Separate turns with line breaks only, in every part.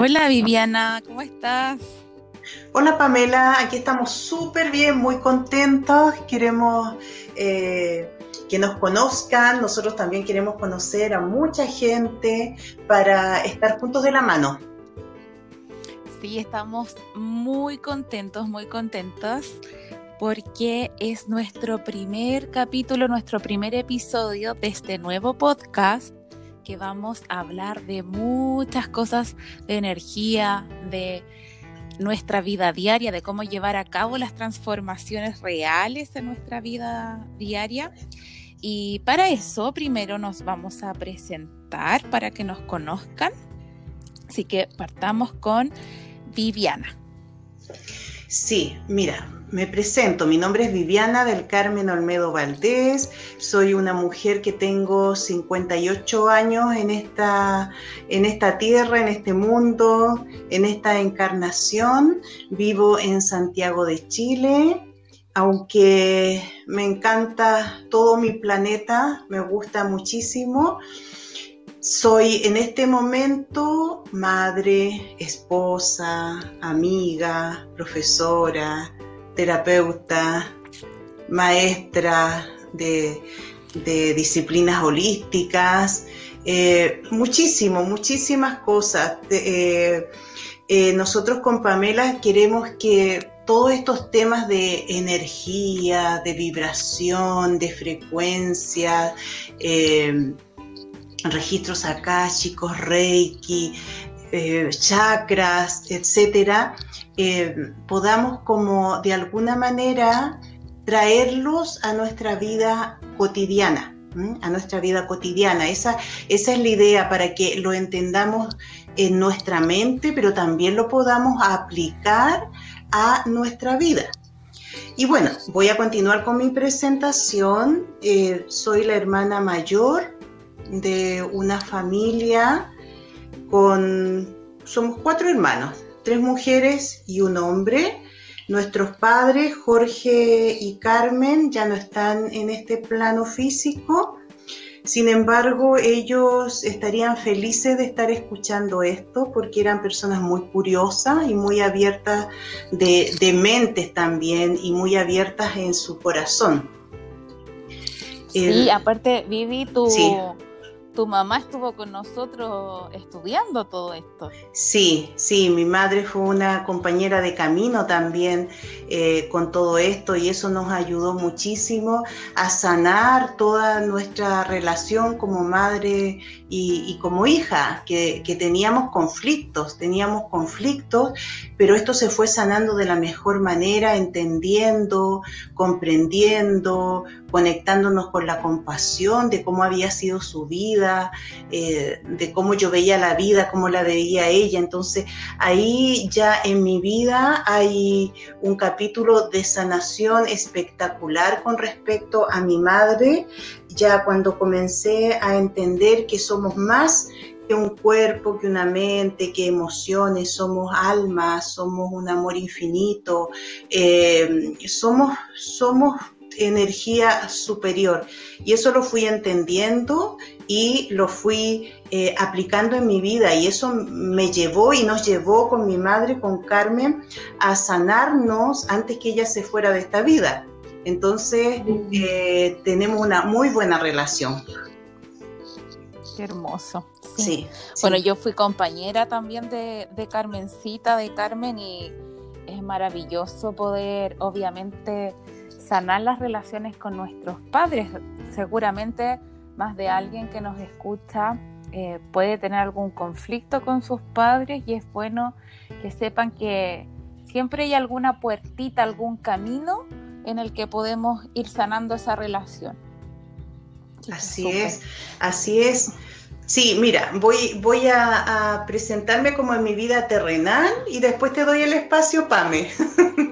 Hola Viviana, ¿cómo estás?
Hola Pamela, aquí estamos súper bien, muy contentos. Queremos eh, que nos conozcan, nosotros también queremos conocer a mucha gente para estar juntos de la mano.
Sí, estamos muy contentos, muy contentos porque es nuestro primer capítulo, nuestro primer episodio de este nuevo podcast que vamos a hablar de muchas cosas de energía, de nuestra vida diaria, de cómo llevar a cabo las transformaciones reales en nuestra vida diaria. Y para eso primero nos vamos a presentar para que nos conozcan. Así que partamos con Viviana.
Sí, mira, me presento, mi nombre es Viviana del Carmen Olmedo Valdés, soy una mujer que tengo 58 años en esta, en esta tierra, en este mundo, en esta encarnación, vivo en Santiago de Chile, aunque me encanta todo mi planeta, me gusta muchísimo. Soy en este momento madre, esposa, amiga, profesora, terapeuta, maestra de, disciplinas holísticas, eh, muchísimo, muchísimas cosas. Eh, eh, nosotros con Pamela queremos que todos estos temas de energía, de vibración, de frecuencia, registros chicos, reiki, chakras, etcétera, eh, podamos como de alguna manera traerlos a nuestra vida cotidiana, a nuestra vida cotidiana. Esa, es la idea para que lo entendamos en nuestra mente, pero también lo podamos aplicar a nuestra vida. Y bueno, voy a continuar con mi presentación. Eh, soy la hermana mayor de una familia con, somos cuatro hermanos, tres mujeres y un hombre. Nuestros padres, Jorge y Carmen, ya no están en este plano físico. Sin embargo, ellos estarían felices de estar escuchando esto porque eran personas muy curiosas y muy abiertas de, mentes también y muy abiertas en su corazón.
Sí, aparte, Vivi, tu, tu mamá estuvo con nosotros estudiando todo esto.
Sí, sí, mi madre fue una compañera de camino también eh, con todo esto y eso nos ayudó muchísimo a sanar toda nuestra relación como madre y, como hija, que, que teníamos conflictos, teníamos conflictos, pero esto se fue sanando de la mejor manera, entendiendo, comprendiendo, conectándonos con la compasión de cómo había sido su vida, eh, de cómo yo veía la vida, cómo la veía ella. Entonces ahí ya en mi vida hay un capítulo de sanación espectacular con respecto a mi madre, ya cuando comencé a entender que somos más que un cuerpo, que una mente, que emociones, somos almas, somos un amor infinito, eh, somos, somos energía superior. Y eso lo fui entendiendo y lo fui eh, aplicando en mi vida y eso me llevó y nos llevó con mi madre, con Carmen, a sanarnos antes que ella se fuera de esta vida. Entonces eh, tenemos una muy buena relación.
Qué hermoso. Sí. Bueno, yo fui compañera también de, de Carmencita, de Carmen, y es maravilloso poder, obviamente, sanar las relaciones con nuestros padres. Seguramente más de alguien que nos escucha eh, puede tener algún conflicto con sus padres y es bueno que sepan que siempre hay alguna puertita, algún camino en el que podemos ir sanando esa relación.
Así es, así es. Sí, mira, voy, voy a, a, presentarme como en mi vida terrenal y después te doy el espacio, Pame.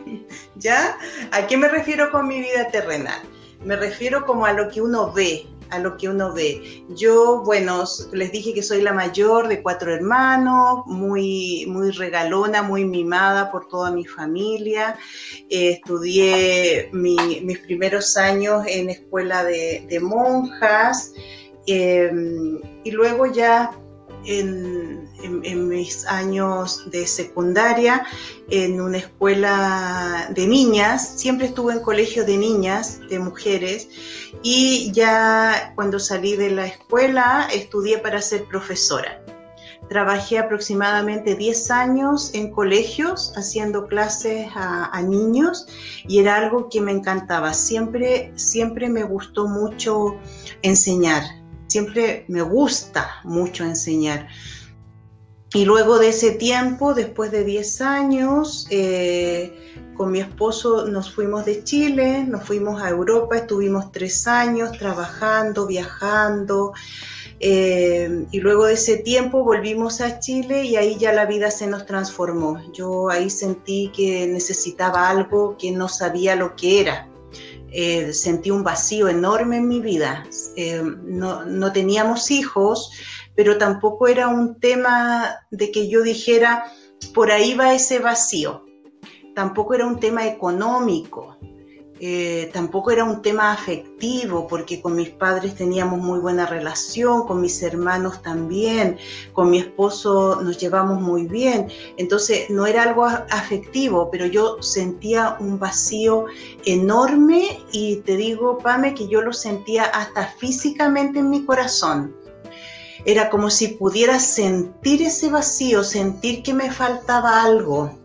¿Ya? ¿A qué me refiero con mi vida terrenal? Me refiero como a lo que uno ve, a lo que uno ve. Yo, bueno, les dije que soy la mayor de cuatro hermanos, muy, muy regalona, muy mimada por toda mi familia. Estudié mis primeros años en escuela de, monjas em, y luego ya en, mis años de secundaria en una escuela de niñas, siempre estuve en colegio de niñas, de mujeres, y ya cuando salí de la escuela estudié para ser profesora. Trabajé aproximadamente 10 años en colegios haciendo clases a, niños y era algo que me encantaba. Siempre, siempre me gustó mucho enseñar. Siempre me gusta mucho enseñar. Y luego de ese tiempo, después de 10 años, eh, con mi esposo nos fuimos de Chile, nos fuimos a Europa, estuvimos tres años trabajando, viajando, eh, y luego de ese tiempo volvimos a Chile y ahí ya la vida se nos transformó. Yo ahí sentí que necesitaba algo que no sabía lo que era. Eh, sentí un vacío enorme en mi vida. Eh, no, no teníamos hijos, pero tampoco era un tema de que yo dijera, por ahí va ese vacío. Tampoco era un tema económico. Eh, tampoco era un tema afectivo, porque con mis padres teníamos muy buena relación, con mis hermanos también, con mi esposo nos llevamos muy bien. Entonces no era algo afectivo, pero yo sentía un vacío enorme y te digo, Pame, que yo lo sentía hasta físicamente en mi corazón. Era como si pudiera sentir ese vacío, sentir que me faltaba algo.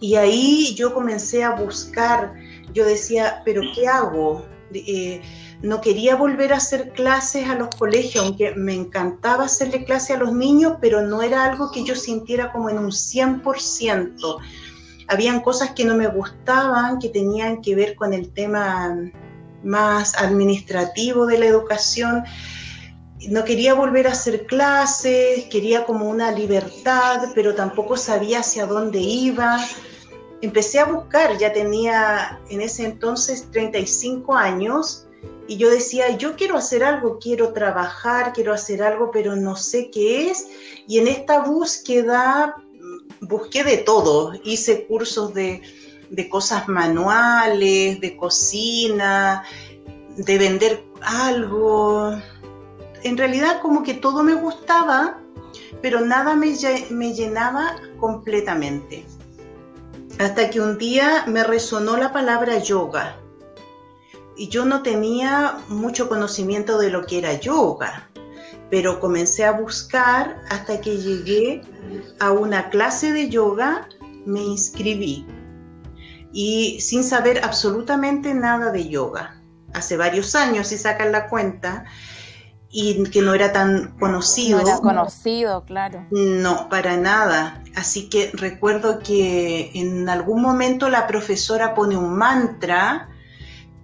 Y ahí yo comencé a buscar yo decía, pero ¿qué hago? Eh, no quería volver a hacer clases a los colegios, aunque me encantaba hacerle clase a los niños, pero no era algo que yo sintiera como en un 100%. Habían cosas que no me gustaban, que tenían que ver con el tema más administrativo de la educación. No quería volver a hacer clases, quería como una libertad, pero tampoco sabía hacia dónde iba empecé a buscar, ya tenía en ese entonces 35 años y yo decía, yo quiero hacer algo, quiero trabajar, quiero hacer algo, pero no sé qué es. Y en esta búsqueda mm, busqué de todo, hice cursos de, de cosas manuales, de cocina, de vender algo. En realidad como que todo me gustaba, pero nada me, me llenaba completamente hasta que un día me resonó la palabra yoga. Y yo no tenía mucho conocimiento de lo que era yoga, pero comencé a buscar hasta que llegué a una clase de yoga, me inscribí. Y sin saber absolutamente nada de yoga. Hace varios años, si sacan la cuenta, y que no era tan conocido.
No era conocido, claro.
No, para nada. Así que recuerdo que en algún momento la profesora pone un mantra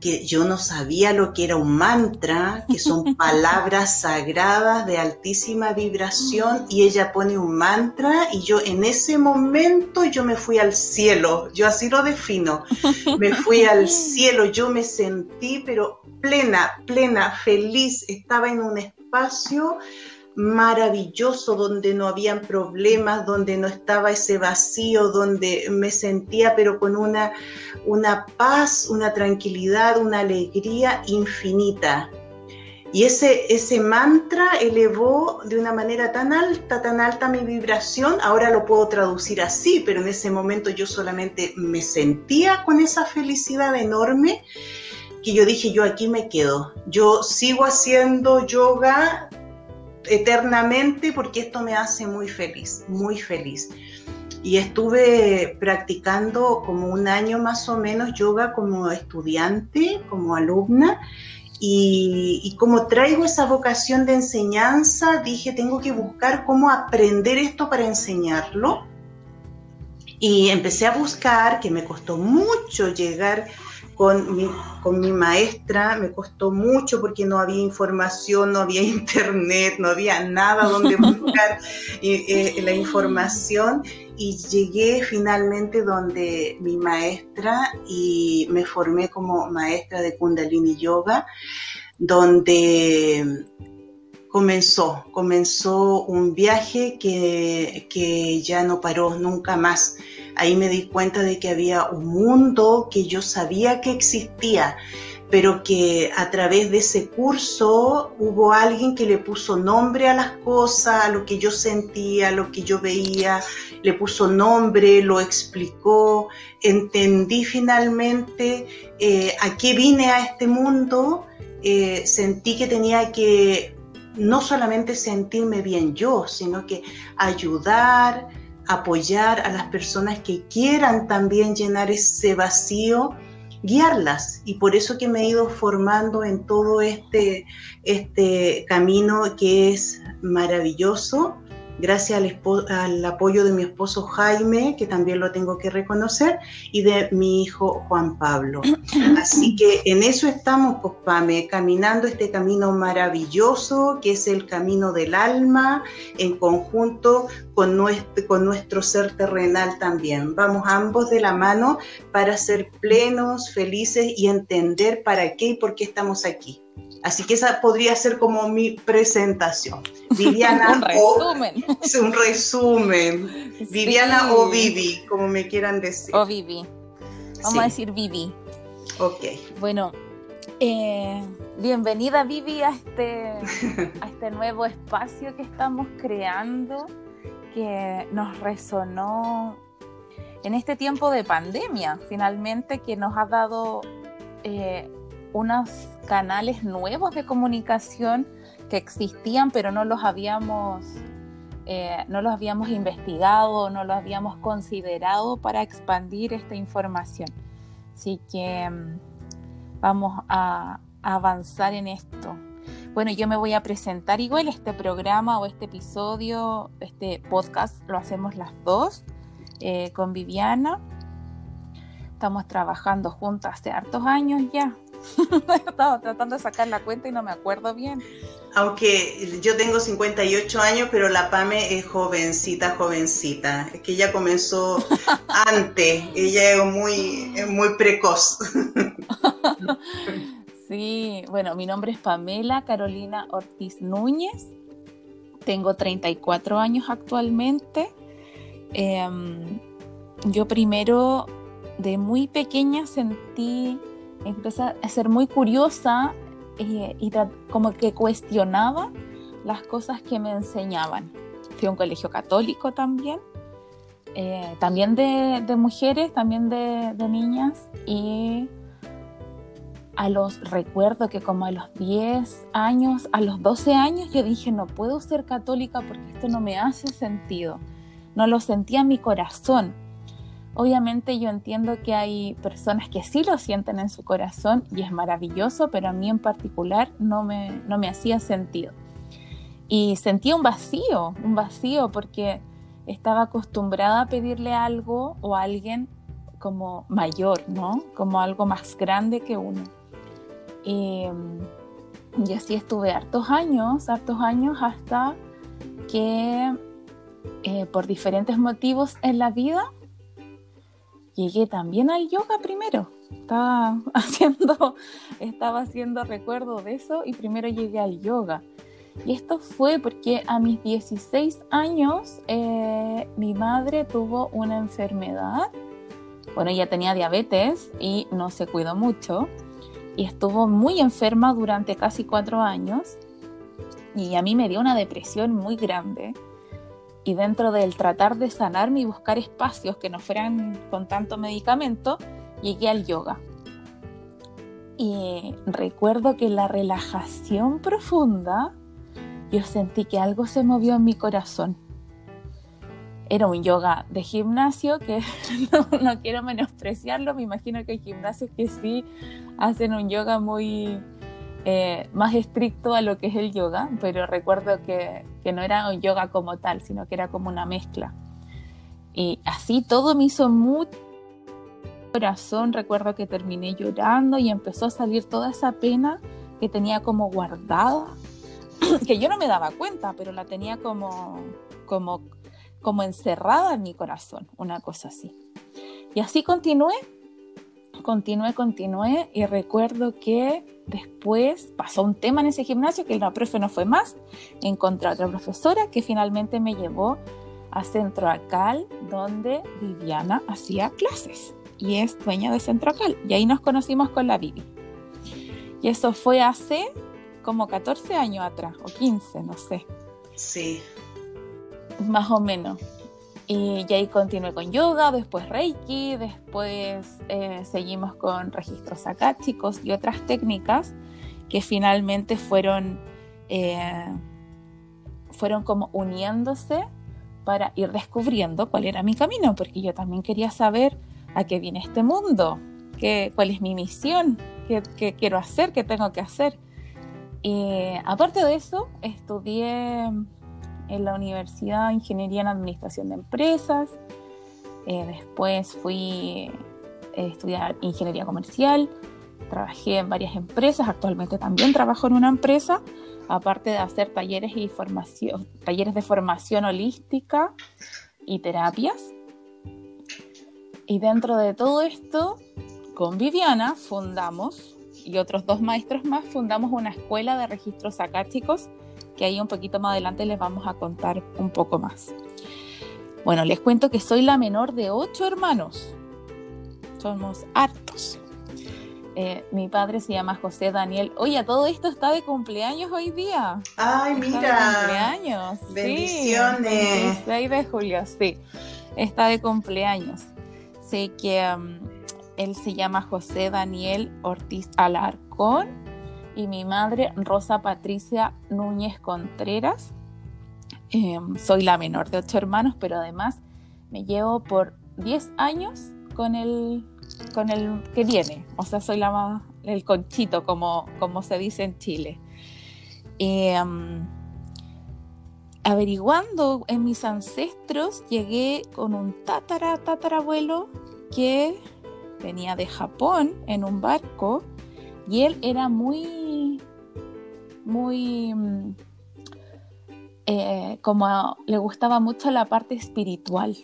que yo no sabía lo que era un mantra, que son palabras sagradas de altísima vibración y ella pone un mantra y yo en ese momento yo me fui al cielo, yo así lo defino, me fui al cielo, yo me sentí pero plena, plena, feliz, estaba en un espacio maravilloso, donde no habían problemas, donde no estaba ese vacío, donde me sentía pero con una, una paz, una tranquilidad, una alegría infinita. Y ese, ese mantra elevó de una manera tan alta, tan alta mi vibración, ahora lo puedo traducir así, pero en ese momento yo solamente me sentía con esa felicidad enorme que yo dije, yo aquí me quedo, yo sigo haciendo yoga eternamente porque esto me hace muy feliz, muy feliz. Y estuve practicando como un año más o menos yoga como estudiante, como alumna. Y, como traigo esa vocación de enseñanza, dije, tengo que buscar cómo aprender esto para enseñarlo. Y empecé a buscar, que me costó mucho llegar con mi, con mi maestra me costó mucho porque no había información, no había internet, no había nada donde buscar eh, la información. Y llegué finalmente donde mi maestra y me formé como maestra de Kundalini Yoga, donde comenzó, comenzó un viaje que, que ya no paró nunca más Ahí me di cuenta de que había un mundo que yo sabía que existía, pero que a través de ese curso hubo alguien que le puso nombre a las cosas, a lo que yo sentía, a lo que yo veía, le puso nombre, lo explicó, entendí finalmente eh, a qué vine a este mundo, eh, sentí que tenía que no solamente sentirme bien yo, sino que ayudar, apoyar a las personas que quieran también llenar ese vacío guiarlas. Y por eso que me he ido formando en todo este, este camino que es maravilloso gracias al, apoyo de mi esposo Jaime, que también lo tengo que reconocer, y de mi hijo Juan Pablo. Así que en eso estamos, pues, Pame, caminando este camino maravilloso, que es el camino del alma, en conjunto con nuestro, con nuestro ser terrenal también. Vamos ambos de la mano para ser plenos, felices y entender para qué y por qué estamos aquí. Así que esa podría ser como mi presentación. Viviana
un resumen.
O, un resumen. Viviana o Vivi, como me quieran decir.
O Vivi. Vamos a decir Vivi.
Ok.
Bueno, eh, bienvenida Vivi a este, a este nuevo espacio que estamos creando, que nos resonó en este tiempo de pandemia, finalmente, que nos ha dado eh, unos canales nuevos de comunicación que existían, pero no los habíamos, eh, no los habíamos investigado, no los habíamos considerado para expandir esta información. Así que mm, vamos a, avanzar en esto. Bueno, yo me voy a presentar igual este programa o este episodio, este podcast, lo hacemos las dos eh, con Viviana. Estamos trabajando juntas hace hartos años ya, Estaba tratando de sacar la cuenta y no me acuerdo bien.
Aunque yo tengo 58 años, pero la PAME es jovencita, jovencita. Es que ella comenzó antes, ella es muy, muy precoz.
sí, bueno, mi nombre es Pamela Carolina Ortiz Núñez. Tengo 34 años actualmente. Em, yo primero, de muy pequeña, sentí empecé a ser muy curiosa eh, y como que cuestionaba las cosas que me enseñaban. Fui a un colegio católico también, eh, también de, mujeres, también de, de, niñas y a los recuerdo que como a los 10 años, a los 12 años yo dije no puedo ser católica porque esto no me hace sentido, no lo sentía en mi corazón Obviamente yo entiendo que hay personas que sí lo sienten en su corazón y es maravilloso, pero a mí en particular no me, no me hacía sentido. Y sentía un vacío, un vacío porque estaba acostumbrada a pedirle algo o a alguien como mayor, ¿no? Como algo más grande que uno. Y, así estuve hartos años, hartos años hasta que eh, por diferentes motivos en la vida llegué también al yoga primero. Estaba haciendo, estaba haciendo recuerdo de eso y primero llegué al yoga. Y esto fue porque a mis 16 años eh, mi madre tuvo una enfermedad. Bueno, ella tenía diabetes y no se cuidó mucho. Y estuvo muy enferma durante casi cuatro años. Y a mí me dio una depresión muy grande y dentro del tratar de sanarme y buscar espacios que no fueran con tanto medicamento, llegué al yoga. Y recuerdo que la relajación profunda, yo sentí que algo se movió en mi corazón. Era un yoga de gimnasio que no, quiero menospreciarlo, me imagino que hay gimnasios que sí hacen un yoga muy, eh, más estricto a lo que es el yoga, pero recuerdo que, que, no era un yoga como tal, sino que era como una mezcla. Y así todo me hizo mucho corazón, recuerdo que terminé llorando y empezó a salir toda esa pena que tenía como guardada, que yo no me daba cuenta, pero la tenía como, como, como encerrada en mi corazón, una cosa así. Y así continué continué, continué y recuerdo que después pasó un tema en ese gimnasio que la profe no fue más, encontré a otra profesora que finalmente me llevó a Centro Acal donde Viviana hacía clases y es dueña de Centro Acal y ahí nos conocimos con la Vivi. Y eso fue hace como 14 años atrás, o 15, no sé.
Sí.
Más o menos. Y, ahí continué con yoga, después Reiki, después eh, seguimos con registros chicos y otras técnicas que finalmente fueron, eh, fueron como uniéndose para ir descubriendo cuál era mi camino, porque yo también quería saber a qué viene este mundo, qué, cuál es mi misión, qué, qué quiero hacer, qué tengo que hacer. Y aparte de eso, estudié en la Universidad Ingeniería en Administración de Empresas. Eh, después fui a estudiar Ingeniería Comercial. Trabajé en varias empresas. Actualmente también trabajo en una empresa. Aparte de hacer talleres, y formación, talleres de formación holística y terapias. Y dentro de todo esto, con Viviana fundamos, y otros dos maestros más, fundamos una escuela de registros acáticos que ahí un poquito más adelante les vamos a contar un poco más. Bueno, les cuento que soy la menor de ocho hermanos. Somos hartos. Eh, mi padre se llama José Daniel. Oye, todo esto está de cumpleaños hoy día.
Ay, mira.
de cumpleaños.
Bendiciones.
Sí, 6 de julio, sí. Está de cumpleaños. Sé que um, él se llama José Daniel Ortiz Alarcón y mi madre Rosa Patricia Núñez Contreras. Em, soy la menor de ocho hermanos, pero además me llevo por 10 años con el, con el que viene. O sea, soy la el conchito, como, como se dice en Chile. Em, averiguando en mis ancestros, llegué con un tatara, tatarabuelo que venía de Japón en un barco y él era muy, muy, mm, eh, como le gustaba mucho la parte espiritual.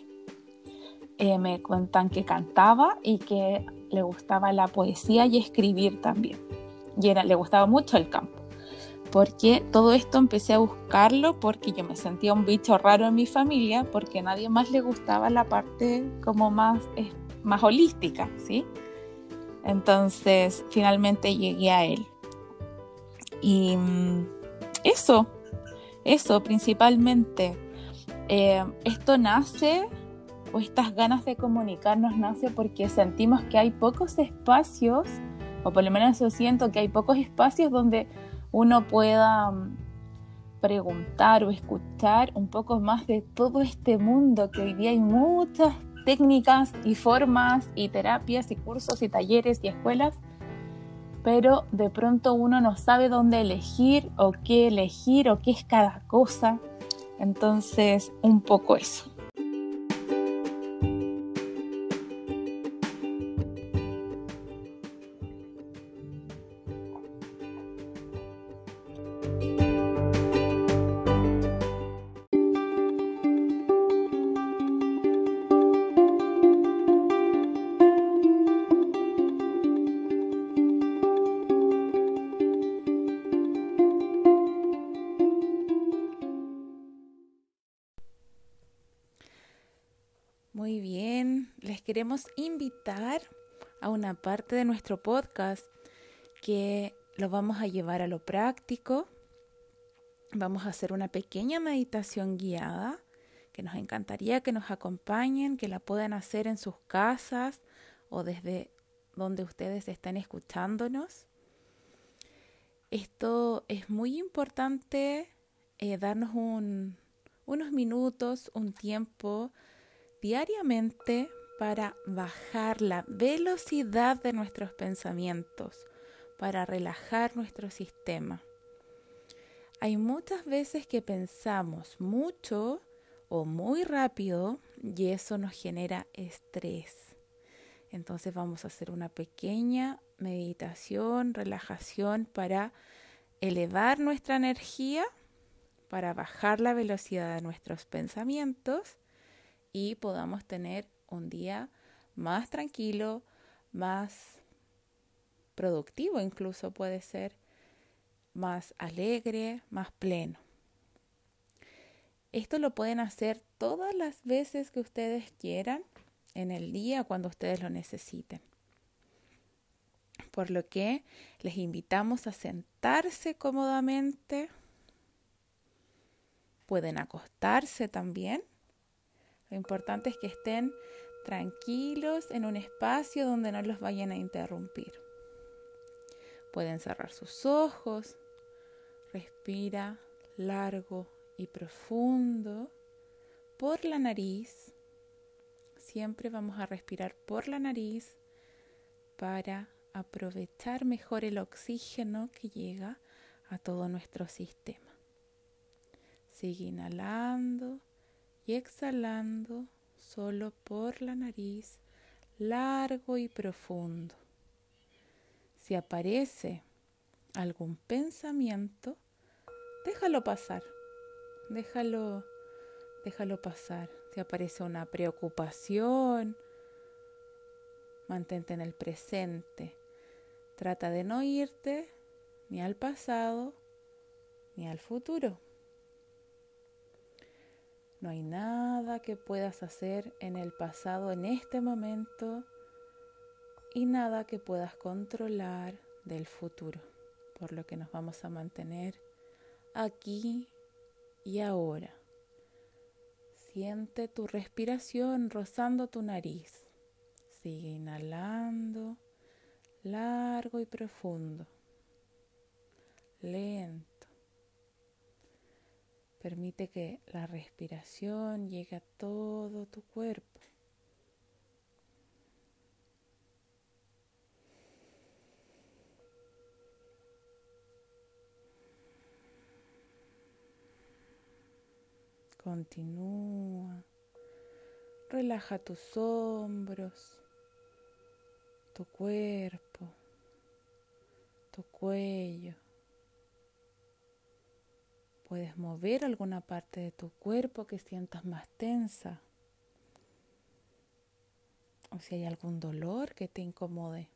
Eh, me cuentan que cantaba y que le gustaba la poesía y escribir también. Y era, le gustaba mucho el campo. Porque todo esto empecé a buscarlo porque yo me sentía un bicho raro en mi familia, porque nadie más le gustaba la parte como más, más holística, ¿sí? Entonces, finalmente llegué a él. Y mm, eso, eso principalmente. Eh, esto nace, o estas ganas de comunicarnos nace porque sentimos que hay pocos espacios, o por lo menos yo siento que hay pocos espacios donde uno pueda mm, preguntar o escuchar un poco más de todo este mundo que hoy día hay muchas técnicas y formas y terapias y cursos y talleres y escuelas, pero de pronto uno no sabe dónde elegir o qué elegir o qué es cada cosa. Entonces, un poco eso. Queremos invitar a una parte de nuestro podcast que lo vamos a llevar a lo práctico. Vamos a hacer una pequeña meditación guiada que nos encantaría que nos acompañen, que la puedan hacer en sus casas o desde donde ustedes están escuchándonos. Esto es muy importante eh, darnos unos minutos, un tiempo diariamente para bajar la velocidad de nuestros pensamientos, para relajar nuestro sistema. Hay muchas veces que pensamos mucho o muy rápido y eso nos genera estrés. Entonces vamos a hacer una pequeña meditación, relajación para elevar nuestra energía, para bajar la velocidad de nuestros pensamientos y podamos tener un día más tranquilo, más productivo incluso puede ser, más alegre, más pleno. Esto lo pueden hacer todas las veces que ustedes quieran en el día cuando ustedes lo necesiten. Por lo que les invitamos a sentarse cómodamente. Pueden acostarse también. Lo importante es que estén tranquilos en un espacio donde no los vayan a interrumpir. Pueden cerrar sus ojos. Respira largo y profundo por la nariz. Siempre vamos a respirar por la nariz para aprovechar mejor el oxígeno que llega a todo nuestro sistema. Sigue inhalando y exhalando solo por la nariz, largo y profundo. Si aparece algún pensamiento, déjalo pasar, déjalo, déjalo pasar. Si aparece una preocupación, mantente en el presente. Trata de no irte ni al pasado ni al futuro. No hay nada que puedas hacer en el pasado en este momento y nada que puedas controlar del futuro, por lo que nos vamos a mantener aquí y ahora. Siente tu respiración rozando tu nariz. Sigue inhalando largo y profundo, lento. Permite que la respiración llegue a todo tu cuerpo. Continúa. Relaja tus hombros tu cuerpo, tu cuello. Puedes mover alguna parte de tu cuerpo que sientas más tensa. O si hay algún dolor que te incomode.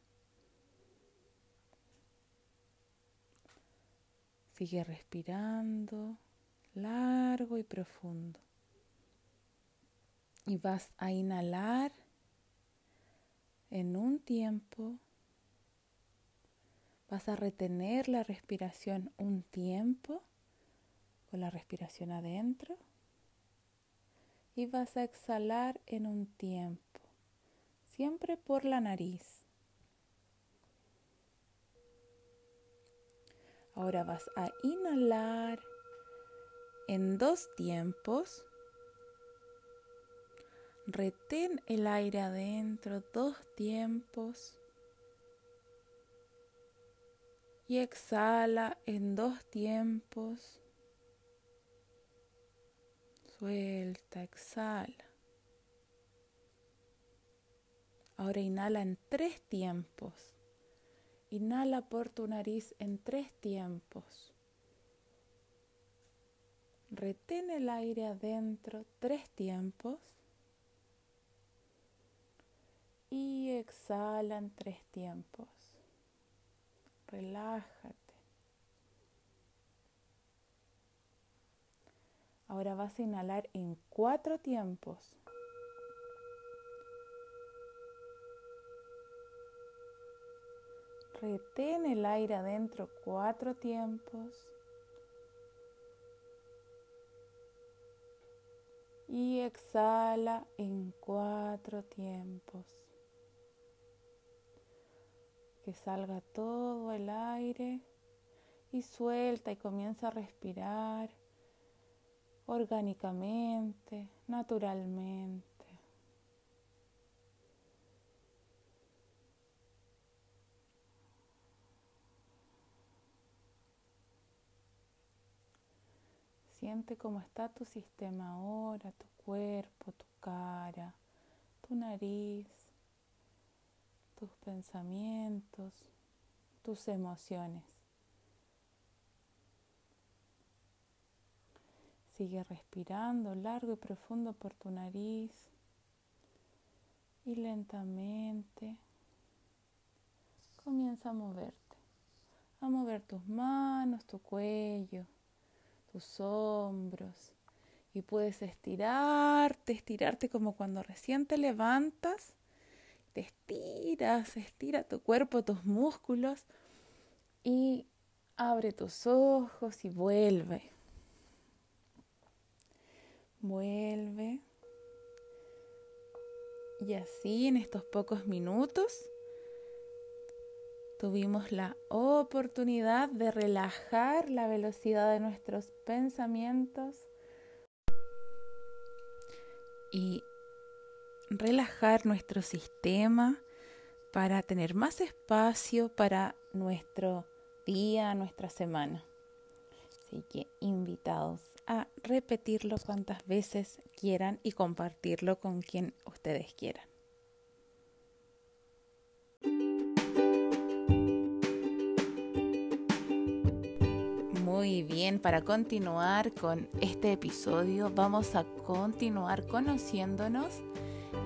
Sigue respirando largo y profundo. Y vas a inhalar en un tiempo vas a retener la respiración un tiempo con la respiración adentro y vas a exhalar en un tiempo, siempre por la nariz. Ahora vas a inhalar en dos tiempos Retén el aire adentro dos tiempos y exhala en dos tiempos. Suelta, exhala. Ahora inhala en tres tiempos. Inhala por tu nariz en tres tiempos. Retén el aire adentro tres tiempos. y exhala en tres tiempos. Relájate. Ahora vas a inhalar en cuatro tiempos. Retén el aire adentro cuatro tiempos. Y exhala en cuatro tiempos que salga todo el aire y suelta y comienza a respirar orgánicamente, naturalmente. Siente cómo está tu sistema ahora, tu cuerpo, tu cara, tu nariz, tus pensamientos, tus emociones. Sigue respirando largo y profundo por tu nariz y lentamente comienza a moverte, a mover tus manos, tu cuello, tus hombros y puedes estirarte, estirarte como cuando recién te levantas te estiras, estira tu cuerpo, tus músculos y abre tus ojos y vuelve. Vuelve. Y así en estos pocos minutos tuvimos la oportunidad de relajar la velocidad de nuestros pensamientos y relajar nuestro sistema para tener más espacio para nuestro día, nuestra semana. Así que invitados a repetirlo cuantas veces quieran y compartirlo con quien ustedes quieran. Muy bien, para continuar con este episodio vamos a continuar conociéndonos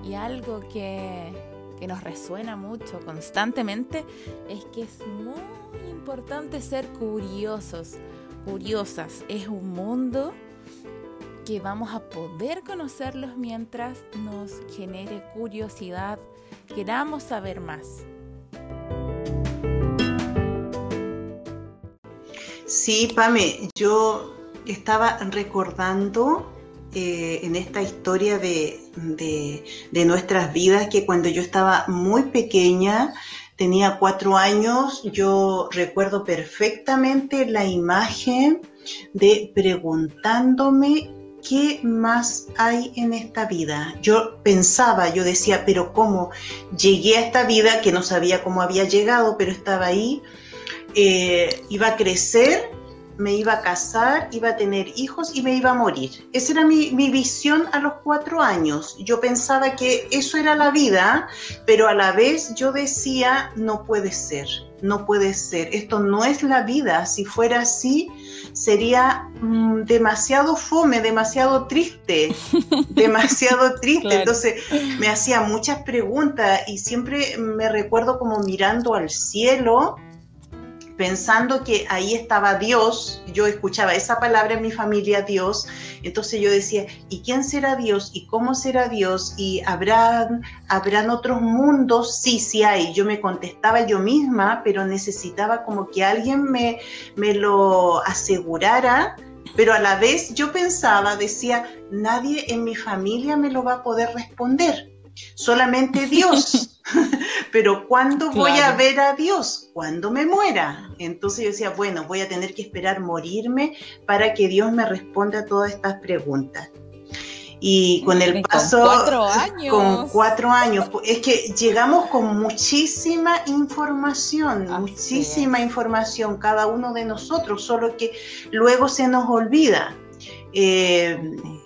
y algo que, que nos resuena mucho constantemente es que es muy importante ser curiosos, curiosas. Es un mundo que vamos a poder conocerlos mientras nos genere curiosidad, queramos saber más.
Sí, Pame, yo estaba recordando eh, en esta historia de, de, nuestras vidas que cuando yo estaba muy pequeña, tenía cuatro años, yo recuerdo perfectamente la imagen de preguntándome ¿qué más hay en esta vida? Yo pensaba, yo decía, pero ¿cómo llegué a esta vida que no sabía cómo había llegado, pero estaba ahí? Eh, iba a crecer, me iba a casar, iba a tener hijos y me iba a morir. Esa era mi, visión a los cuatro años. Yo pensaba que eso era la vida, pero a la vez yo decía, no puede ser, no puede ser, esto no es la vida. Si fuera así, sería mm, demasiado fome, demasiado triste, demasiado triste. Entonces me hacía muchas preguntas y siempre me recuerdo como mirando al cielo pensando que ahí estaba Dios, yo escuchaba esa palabra en mi familia, Dios, entonces yo decía, ¿y quién será Dios? ¿Y cómo será Dios? ¿Y habrán, habrán otros mundos? Sí, sí hay. Yo me contestaba yo misma, pero necesitaba como que alguien me, me lo asegurara, pero a la vez yo pensaba, decía, nadie en mi familia me lo va a poder responder, solamente Dios. Pero ¿cuándo voy a ver a Dios? Cuando me muera. Entonces yo decía, bueno, voy a tener que esperar morirme para que Dios me responda a todas estas preguntas. Y con el paso,
con cuatro años,
con cuatro años, es que llegamos con muchísima información, muchísima información cada uno de nosotros, solo que luego se nos olvida. Eh,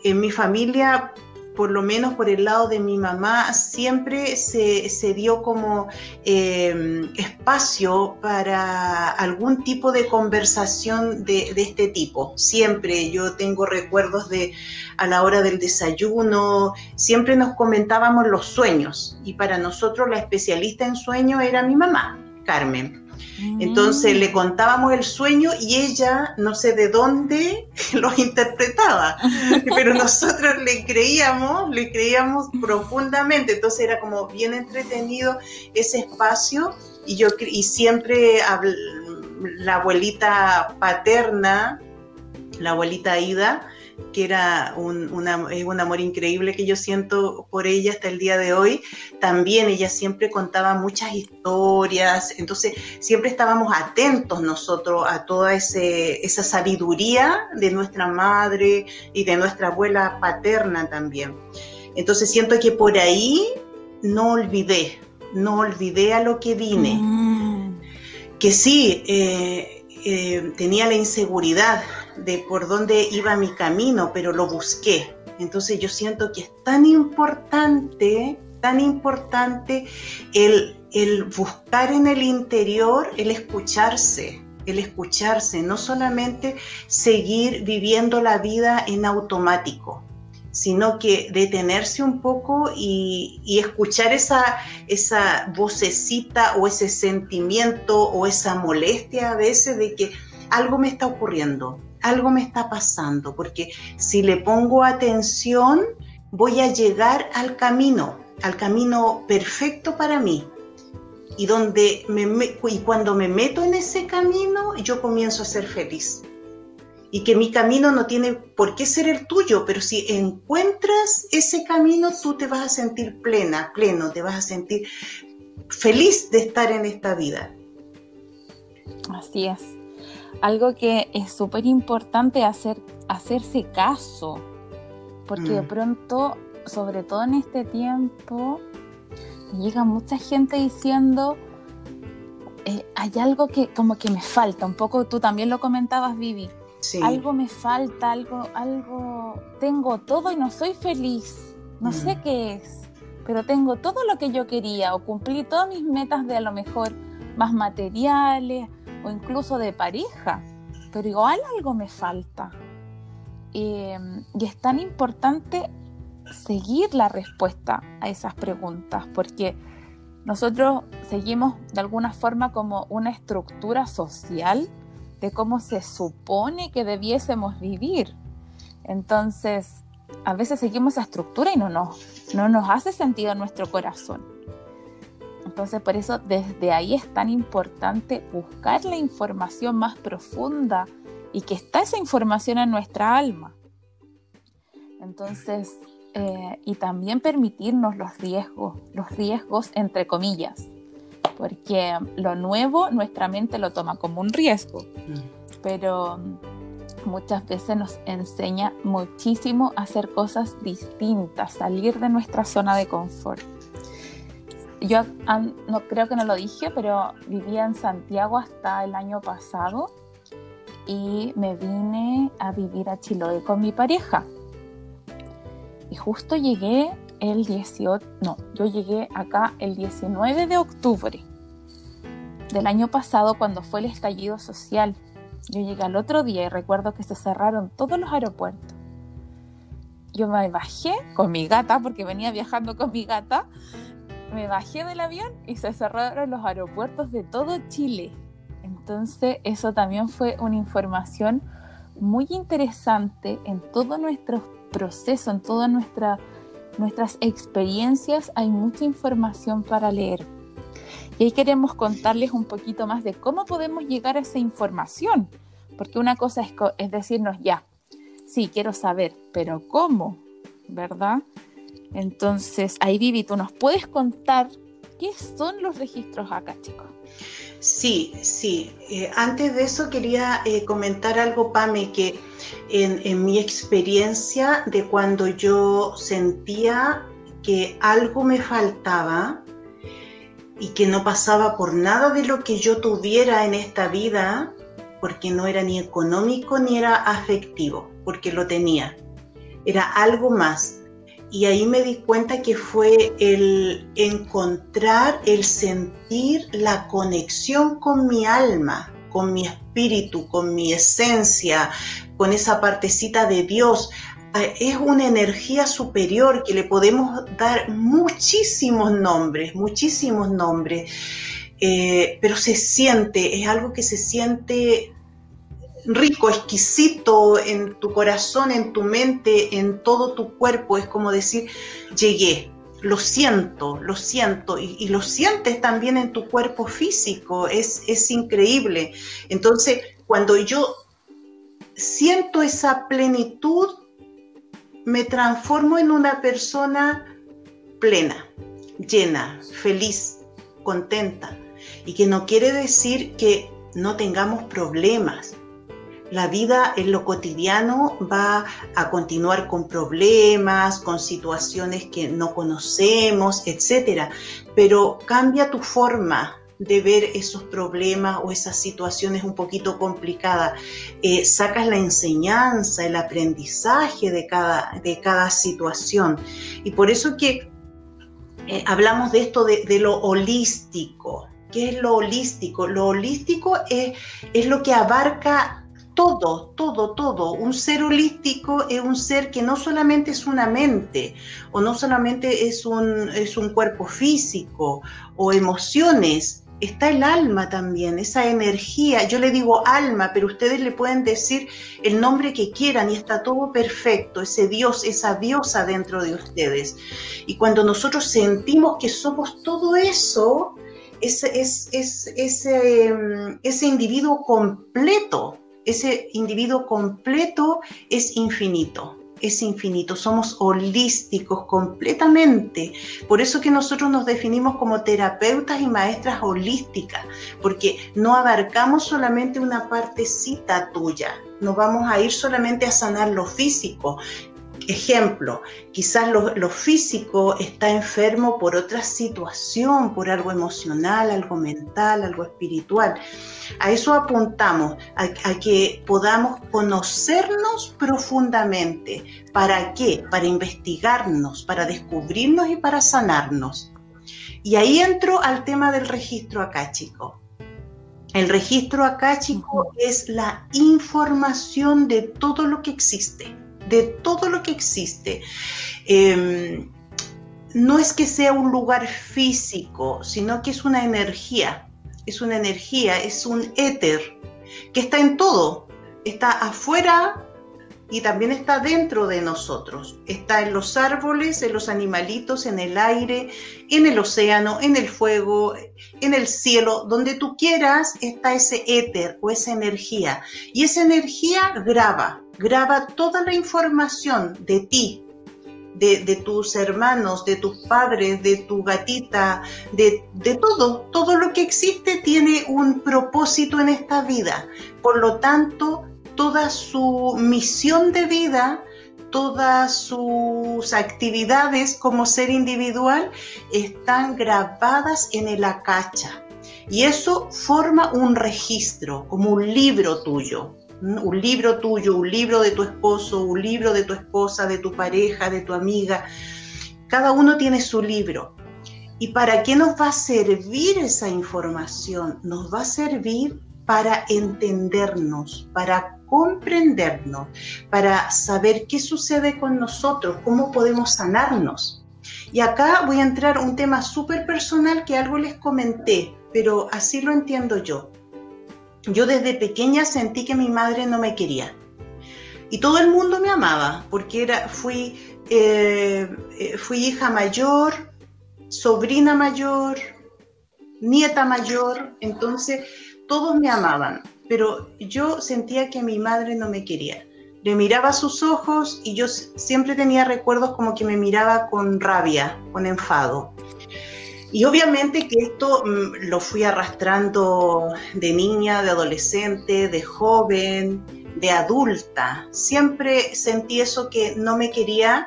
en mi familia por lo menos por el lado de mi mamá, siempre se, dio como eh, espacio para algún tipo de conversación de, de, este tipo. Siempre yo tengo recuerdos de a la hora del desayuno, siempre nos comentábamos los sueños y para nosotros la especialista en sueños era mi mamá, Carmen. Entonces le contábamos el sueño y ella, no sé de dónde, lo interpretaba, pero nosotros le creíamos, le creíamos profundamente, entonces era como bien entretenido ese espacio. Y yo y siempre la abuelita paterna, la abuelita Ida, que era un, un, amor increíble que yo siento por ella hasta el día de hoy. También ella siempre contaba muchas historias, entonces siempre estábamos atentos nosotros a toda ese, esa sabiduría de nuestra madre y de nuestra abuela paterna también. Entonces siento que por ahí no olvidé, no olvidé a lo que vine. Mm. Que sí, eh, eh, tenía la inseguridad de por dónde iba mi camino, pero lo busqué. Entonces yo siento que es tan importante, tan importante el, el buscar en el interior, el escucharse, el escucharse, no solamente seguir viviendo la vida en automático, sino que detenerse un poco y, y, escuchar esa, esa vocecita o ese sentimiento o esa molestia a veces de que algo me está ocurriendo, algo me está pasando, porque si le pongo atención, voy a llegar al camino, al camino perfecto para mí. Y, donde me, y cuando me meto en ese camino, yo comienzo a ser feliz. Y que mi camino no tiene por qué ser el tuyo, pero si encuentras ese camino, tú te vas a sentir plena, pleno, te vas a sentir feliz de estar en esta vida.
Así es. Algo que es súper importante hacer, hacerse caso, porque de mm. pronto, sobre todo en este tiempo, llega mucha gente diciendo, eh, hay algo que como que me falta, un poco tú también lo comentabas, Vivi. Algo me falta, algo, algo, tengo todo y no soy feliz, no sé mm. qué es, pero tengo todo lo que yo quería o cumplí todas mis metas de a lo mejor más materiales o incluso de pareja, pero igual algo me falta. Em, y es tan importante seguir la respuesta a esas preguntas, porque nosotros seguimos de alguna forma como una estructura social de cómo se supone que debiésemos vivir. Entonces, a veces seguimos esa estructura y no nos, no nos hace sentido en nuestro corazón. Entonces, por eso desde ahí es tan importante buscar la información más profunda y que está esa información en nuestra alma. Entonces, eh, y también permitirnos los riesgos, los riesgos entre comillas, porque lo nuevo nuestra mente lo toma como un riesgo, pero muchas veces nos enseña muchísimo a hacer cosas distintas, salir de nuestra zona de confort. Yo no creo que no lo dije, pero vivía en Santiago hasta el año pasado y me vine a vivir a Chiloé con mi pareja. Y justo llegué el 18, no, yo llegué acá el 19 de octubre del año pasado cuando fue el estallido social. Yo llegué al otro día y recuerdo que se cerraron todos los aeropuertos. Yo me bajé con mi gata, porque venía viajando con mi gata, me bajé del avión y se cerraron los aeropuertos de todo Chile. Entonces eso también fue una información muy interesante en todo nuestro proceso, en todas nuestra, nuestras experiencias, hay mucha información para leer. Y ahí queremos contarles un poquito más de cómo podemos llegar a esa información, porque una cosa es, es decirnos ya, sí, quiero saber, pero ¿cómo? ¿Verdad? Entonces, ahí Vivi, tú nos puedes contar qué son los registros acá, chicos.
Sí, sí. Eh, antes de eso quería eh, comentar algo, Pame, que en, mi experiencia de cuando yo sentía que algo me faltaba y que no pasaba por nada de lo que yo tuviera en esta vida, porque no era ni económico ni era afectivo, porque lo tenía. Era algo más, y ahí me di cuenta que fue el encontrar, el sentir la conexión con mi alma, con mi espíritu, con mi esencia, con esa partecita de Dios. Eh, es una energía superior que le podemos dar muchísimos nombres, muchísimos nombres, eh, pero se siente, es algo que se siente rico, exquisito en tu corazón, en tu mente, en todo tu cuerpo. Es como decir, llegué, lo siento, lo siento, y, lo sientes también en tu cuerpo físico, es, es increíble. Entonces, cuando yo siento esa plenitud, me transformo en una persona plena, llena, feliz, contenta. Y que no quiere decir que no tengamos problemas, la vida en lo cotidiano va a continuar con problemas, con situaciones que no conocemos, etcétera, pero cambia tu forma de ver esos problemas o esas situaciones un poquito complicadas. Eh, sacas la enseñanza, el aprendizaje de cada, de cada situación. Y por eso que eh, hablamos de esto de, lo holístico. ¿Qué es lo holístico? Lo holístico es, es lo que abarca todo, todo, todo. Un ser holístico es un ser que no solamente es una mente o no solamente es un, es un cuerpo físico o emociones, está el alma también, esa energía. Yo le digo alma, pero ustedes le pueden decir el nombre que quieran y está todo perfecto, ese Dios, esa diosa dentro de ustedes. Y cuando nosotros sentimos que somos todo eso, es, ese, mm, ese individuo completo, ese individuo completo es infinito es infinito, somos holísticos completamente. Por eso que nosotros nos definimos como terapeutas y maestras holísticas, porque no abarcamos solamente una partecita tuya, no vamos a ir solamente a sanar lo físico, Ejemplo, quizás lo, físico está enfermo por otra situación, por algo emocional, algo mental, algo espiritual. A eso apuntamos, a, a que podamos conocernos profundamente. ¿Para qué? Para investigarnos, para descubrirnos y para sanarnos. Y ahí entro al tema del registro acáchico. El registro acáchico es la información de todo lo que existe de todo lo que existe. Em, no es que sea un lugar físico, sino que es una energía, es una energía, es un éter que está en todo, está afuera y también está dentro de nosotros. Está en los árboles, en los animalitos, en el aire, en el océano, en el fuego, en el cielo, donde tú quieras está ese éter o esa energía. Y esa energía graba, graba toda la información de ti, de, tus hermanos, de tus padres, de tu gatita, de, de, todo. Todo lo que existe tiene un propósito en esta vida. Por lo tanto, toda su misión de vida, todas sus actividades como ser individual están grabadas en el acacha. Y eso forma un registro, como un libro tuyo, un libro tuyo, un libro de tu esposo, un libro de tu esposa, de tu pareja, de tu amiga. Cada uno tiene su libro. ¿Y para qué nos va a servir esa información? Nos va a servir para entendernos, para comprendernos, para saber qué sucede con nosotros, cómo podemos sanarnos. Y acá voy a entrar un tema súper personal que algo les comenté, pero así lo entiendo yo yo desde pequeña sentí que mi madre no me quería. Y todo el mundo me amaba, porque era, fui, eh, eh, fui hija mayor, sobrina mayor, nieta mayor, entonces todos me amaban, pero yo sentía que mi madre no me quería. Le miraba sus ojos y yo siempre tenía recuerdos como que me miraba con rabia, con enfado. Y obviamente que esto mm, lo fui arrastrando de niña, de adolescente, de joven, de adulta. Siempre sentí eso que no me quería.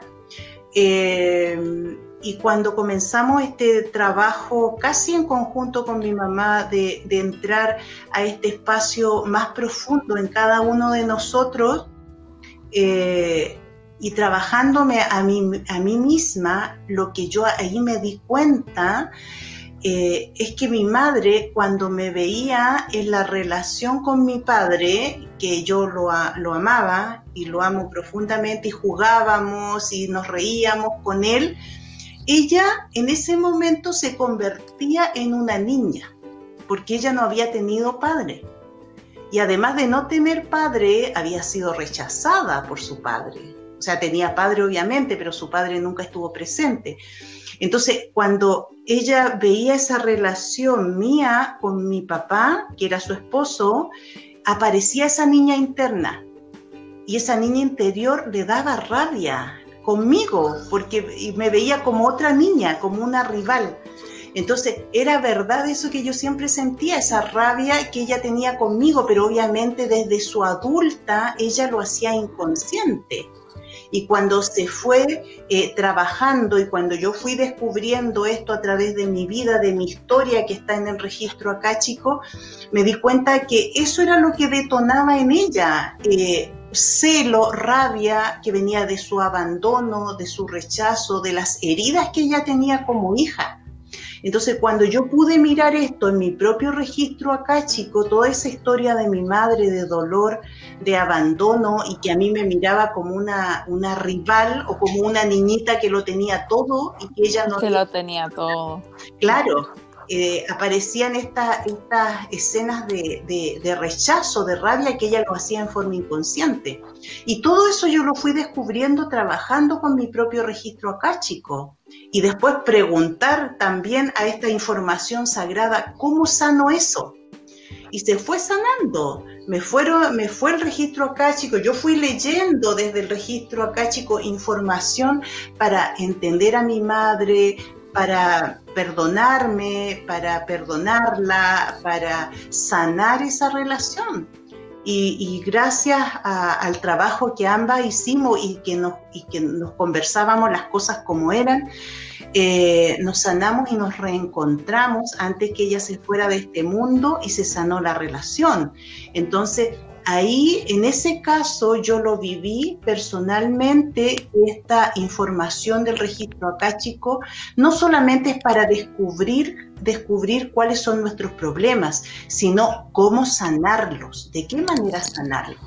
Eh, y cuando comenzamos este trabajo casi en conjunto con mi mamá de, entrar a este espacio más profundo en cada uno de nosotros, eh, y trabajándome a mí, a mí misma, lo que yo ahí me di cuenta eh, es que mi madre, cuando me veía en la relación con mi padre, que yo lo, lo amaba y lo amo profundamente y jugábamos y nos reíamos con él, ella en ese momento se convertía en una niña, porque ella no había tenido padre. Y además de no tener padre, había sido rechazada por su padre. O sea, tenía padre obviamente, pero su padre nunca estuvo presente. Entonces, cuando ella veía esa relación mía con mi papá, que era su esposo, aparecía esa niña interna. Y esa niña interior le daba rabia conmigo, porque me veía como otra niña, como una rival. Entonces, era verdad eso que yo siempre sentía, esa rabia que ella tenía conmigo, pero obviamente desde su adulta ella lo hacía inconsciente. Y cuando se fue eh, trabajando y cuando yo fui descubriendo esto a través de mi vida, de mi historia que está en el registro acá, chico, me di cuenta que eso era lo que detonaba en ella. Eh, celo, rabia que venía de su abandono, de su rechazo, de las heridas que ella tenía como hija. Entonces, cuando yo pude mirar esto en mi propio registro acá, chico, toda esa historia de mi madre, de dolor, de abandono y que a mí me miraba como una, una rival o como una niñita que lo tenía todo y que ella no...
Que lo tenía todo.
Claro. Eh, aparecían estas escenas de, rechazo, de rabia que ella lo hacía en forma inconsciente. Y todo eso yo lo fui descubriendo trabajando con mi propio registro acáchico. Y después preguntar también a esta información sagrada, ¿cómo sano eso? Y se fue sanando. Me, me fue el registro acáchico, yo fui leyendo desde el registro acáchico información para entender a mi madre, para perdonarme, para perdonarla, para sanar esa relación. Y, gracias al trabajo que ambas hicimos y que nos, conversábamos las cosas como eran, eh, nos sanamos y nos reencontramos antes que ella se fuera de este mundo y se sanó la relación. Entonces, ahí, en ese caso, yo lo viví personalmente, esta información del registro acáchico, no solamente es para descubrir, descubrir cuáles son nuestros problemas, sino cómo sanarlos, de qué manera sanarlos.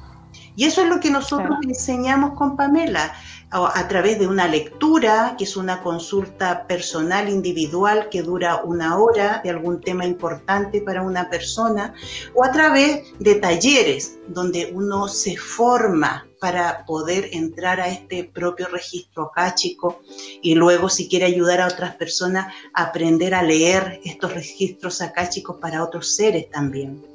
Y eso es lo que nosotros enseñamos con Pamela a través de una lectura, que es una consulta personal individual que dura una hora de algún tema importante para una persona, o a través de talleres donde uno se forma para poder entrar a este propio registro acáchico y luego si quiere ayudar a otras personas a aprender a leer estos registros acáchicos para otros seres también.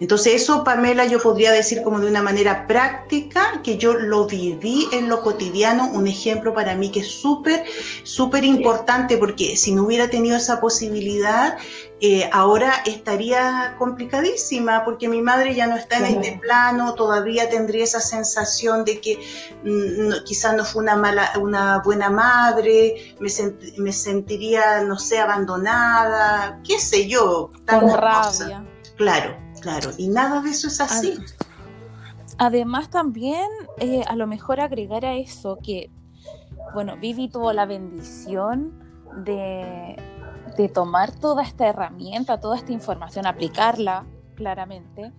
Entonces eso, Pamela, yo podría decir como de una manera práctica, que yo lo viví en lo cotidiano, un ejemplo para mí que es súper, súper importante, porque si no hubiera tenido esa posibilidad, eh, ahora estaría complicadísima, porque mi madre ya no está en este plano, todavía tendría esa sensación de que mm, quizás no fue una, mala, una buena madre, me, me sentiría, no sé, abandonada, qué sé yo,
tan rabia.
Claro, Claro, y nada de eso es así.
Además también eh, a lo mejor agregar a eso que, bueno, Vivi tuvo la bendición de, de tomar toda esta herramienta, toda esta información, aplicarla claramente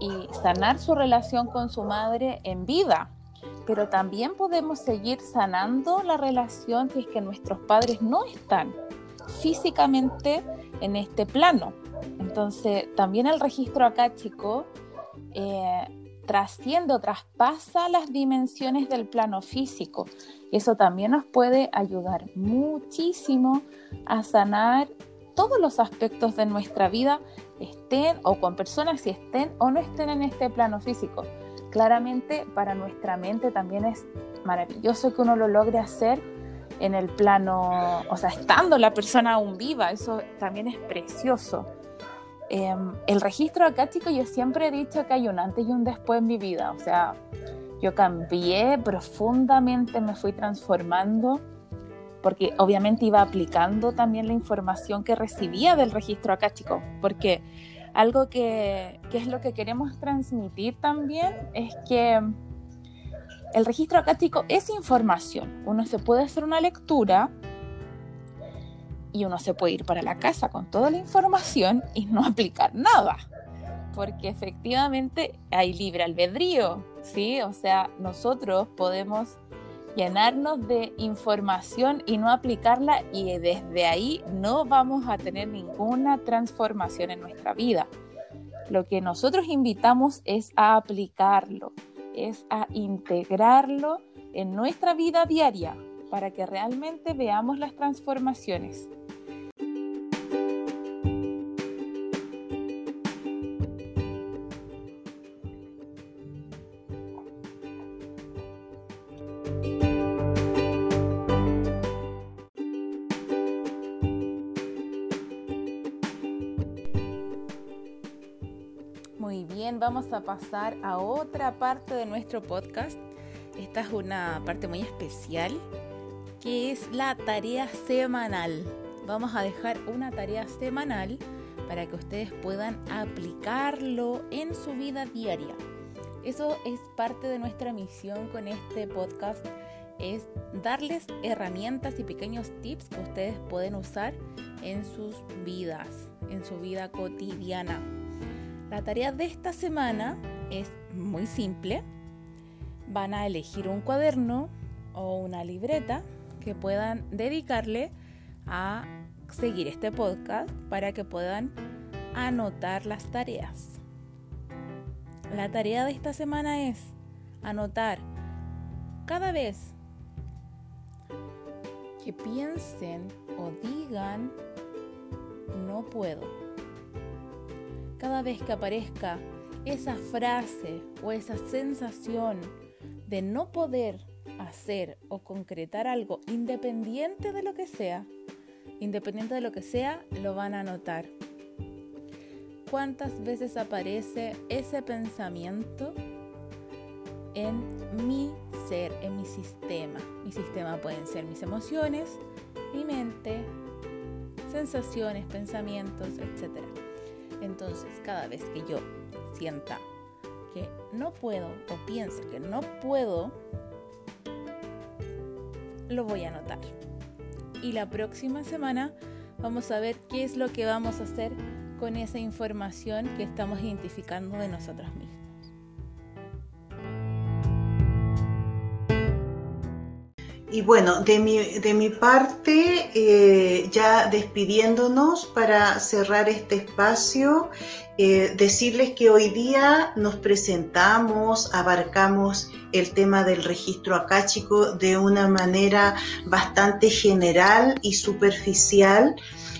y sanar su relación con su madre en vida. Pero también podemos seguir sanando la relación si es que nuestros padres no están físicamente en este plano. Entonces, también el registro acá, chico, eh, trasciende o traspasa las dimensiones del plano físico. Eso también nos puede ayudar muchísimo a sanar todos los aspectos de nuestra vida, estén o con personas si estén o no estén en este plano físico. Claramente para nuestra mente también es maravilloso que uno lo logre hacer en el plano, o sea, estando la persona aún viva, eso también es precioso. Em, el registro acá, chicos, yo siempre he dicho que hay un antes y un después en mi vida. O sea, yo cambié profundamente, me fui transformando, porque obviamente iba aplicando también la información que recibía del registro acá, chicos. Porque algo que, que es lo que queremos transmitir también es que el registro acástico es información. Uno se puede hacer una lectura y uno se puede ir para la casa con toda la información y no aplicar nada. Porque efectivamente hay libre albedrío, ¿sí? O sea, nosotros podemos llenarnos de información y no aplicarla y desde ahí no vamos a tener ninguna transformación en nuestra vida. Lo que nosotros invitamos es a aplicarlo, es a integrarlo en nuestra vida diaria para que realmente veamos las transformaciones. vamos a pasar a otra parte de nuestro podcast. Esta es una parte muy especial, que es la tarea semanal. Vamos a dejar una tarea semanal para que ustedes puedan aplicarlo en su vida diaria. Eso es parte de nuestra misión con este podcast, es darles herramientas y pequeños tips que ustedes pueden usar en sus vidas, en su vida cotidiana. La tarea de esta semana es muy simple. Van a elegir un cuaderno o una libreta que puedan dedicarle a seguir este podcast para que puedan anotar las tareas. La tarea de esta semana es anotar cada vez que piensen o digan no puedo. Cada vez que aparezca esa frase o esa sensación de no poder hacer o concretar algo independiente de lo que sea, independiente de lo que sea, lo van a notar. ¿Cuántas veces aparece ese pensamiento en mi ser, en mi sistema? Mi sistema pueden ser mis emociones, mi mente, sensaciones, pensamientos, etc. Entonces, cada vez que yo sienta que no puedo o piense que no puedo, lo voy a anotar. Y la próxima semana vamos a ver qué es lo que vamos a hacer con esa información que estamos identificando de nosotros mismos.
Y bueno, de mi, de mi parte, eh, ya despidiéndonos para cerrar este espacio, eh, decirles que hoy día nos presentamos, abarcamos el tema del registro acáchico de una manera bastante general y superficial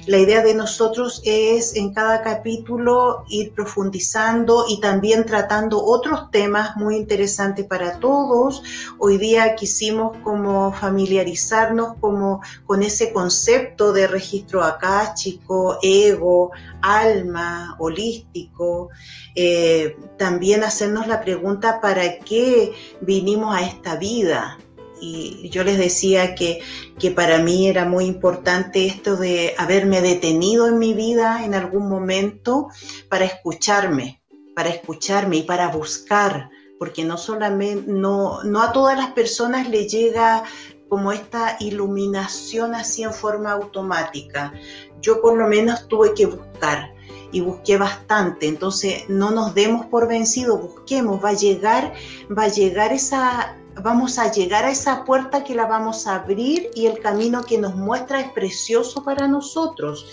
la idea de nosotros es en cada capítulo ir profundizando y también tratando otros temas muy interesantes para todos. Hoy día quisimos como familiarizarnos como con ese concepto de registro acáchico, ego, alma, holístico. Eh, también hacernos la pregunta para qué vinimos a esta vida y yo les decía que, que, para mí era muy importante esto de haberme detenido en mi vida en algún momento para escucharme, para escucharme y para buscar, porque no solamente, no, no a todas las personas le llega como esta iluminación así en forma automática. Yo por lo menos tuve que buscar y busqué bastante. Entonces, no nos demos por vencidos, busquemos, va a llegar, va a llegar esa, vamos a llegar a esa puerta que la vamos a abrir y el camino que nos muestra es precioso para nosotros.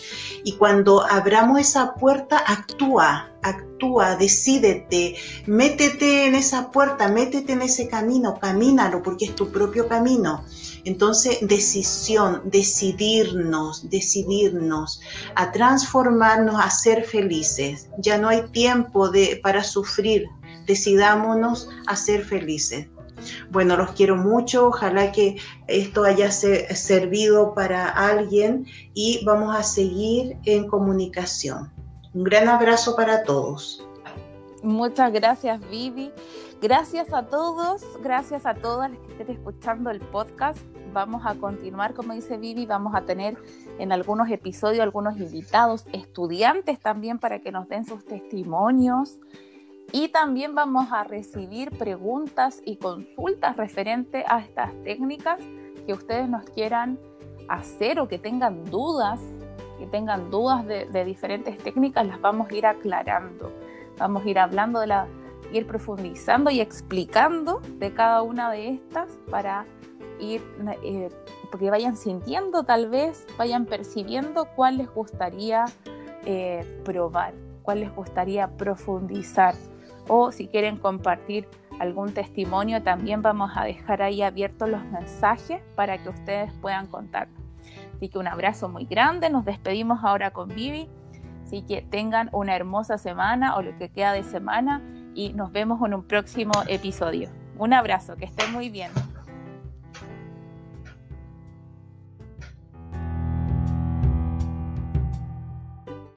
Y cuando abramos esa puerta, actúa, actúa, decídete, métete en esa puerta, métete en ese camino, camínalo porque es tu propio camino. Entonces, decisión, decidirnos, decidirnos a transformarnos, a ser felices. Ya no hay tiempo de, para sufrir, decidámonos a ser felices. Bueno, los quiero mucho, ojalá que esto haya servido para alguien y vamos a seguir en comunicación. Un gran abrazo para todos.
Muchas gracias, Vivi. Gracias a todos, gracias a todas las que estén escuchando el podcast. Vamos a continuar, como dice Vivi, vamos a tener en algunos episodios algunos invitados, estudiantes también para que nos den sus testimonios y también vamos a recibir preguntas y consultas referente a estas técnicas que ustedes nos quieran hacer o que tengan dudas, que tengan dudas de, diferentes técnicas, las vamos a ir aclarando. Vamos a ir hablando de la, ir profundizando y explicando de cada una de estas para ir, eh, porque vayan sintiendo tal vez, vayan percibiendo cuál les gustaría eh, probar, cuál les gustaría profundizar o si quieren compartir algún testimonio, también vamos a dejar ahí abiertos los mensajes para que ustedes puedan contar. Así que un abrazo muy grande, nos despedimos ahora con Vivi, así que tengan una hermosa semana o lo que queda de semana y nos vemos en un próximo episodio. Un abrazo, que estén muy bien.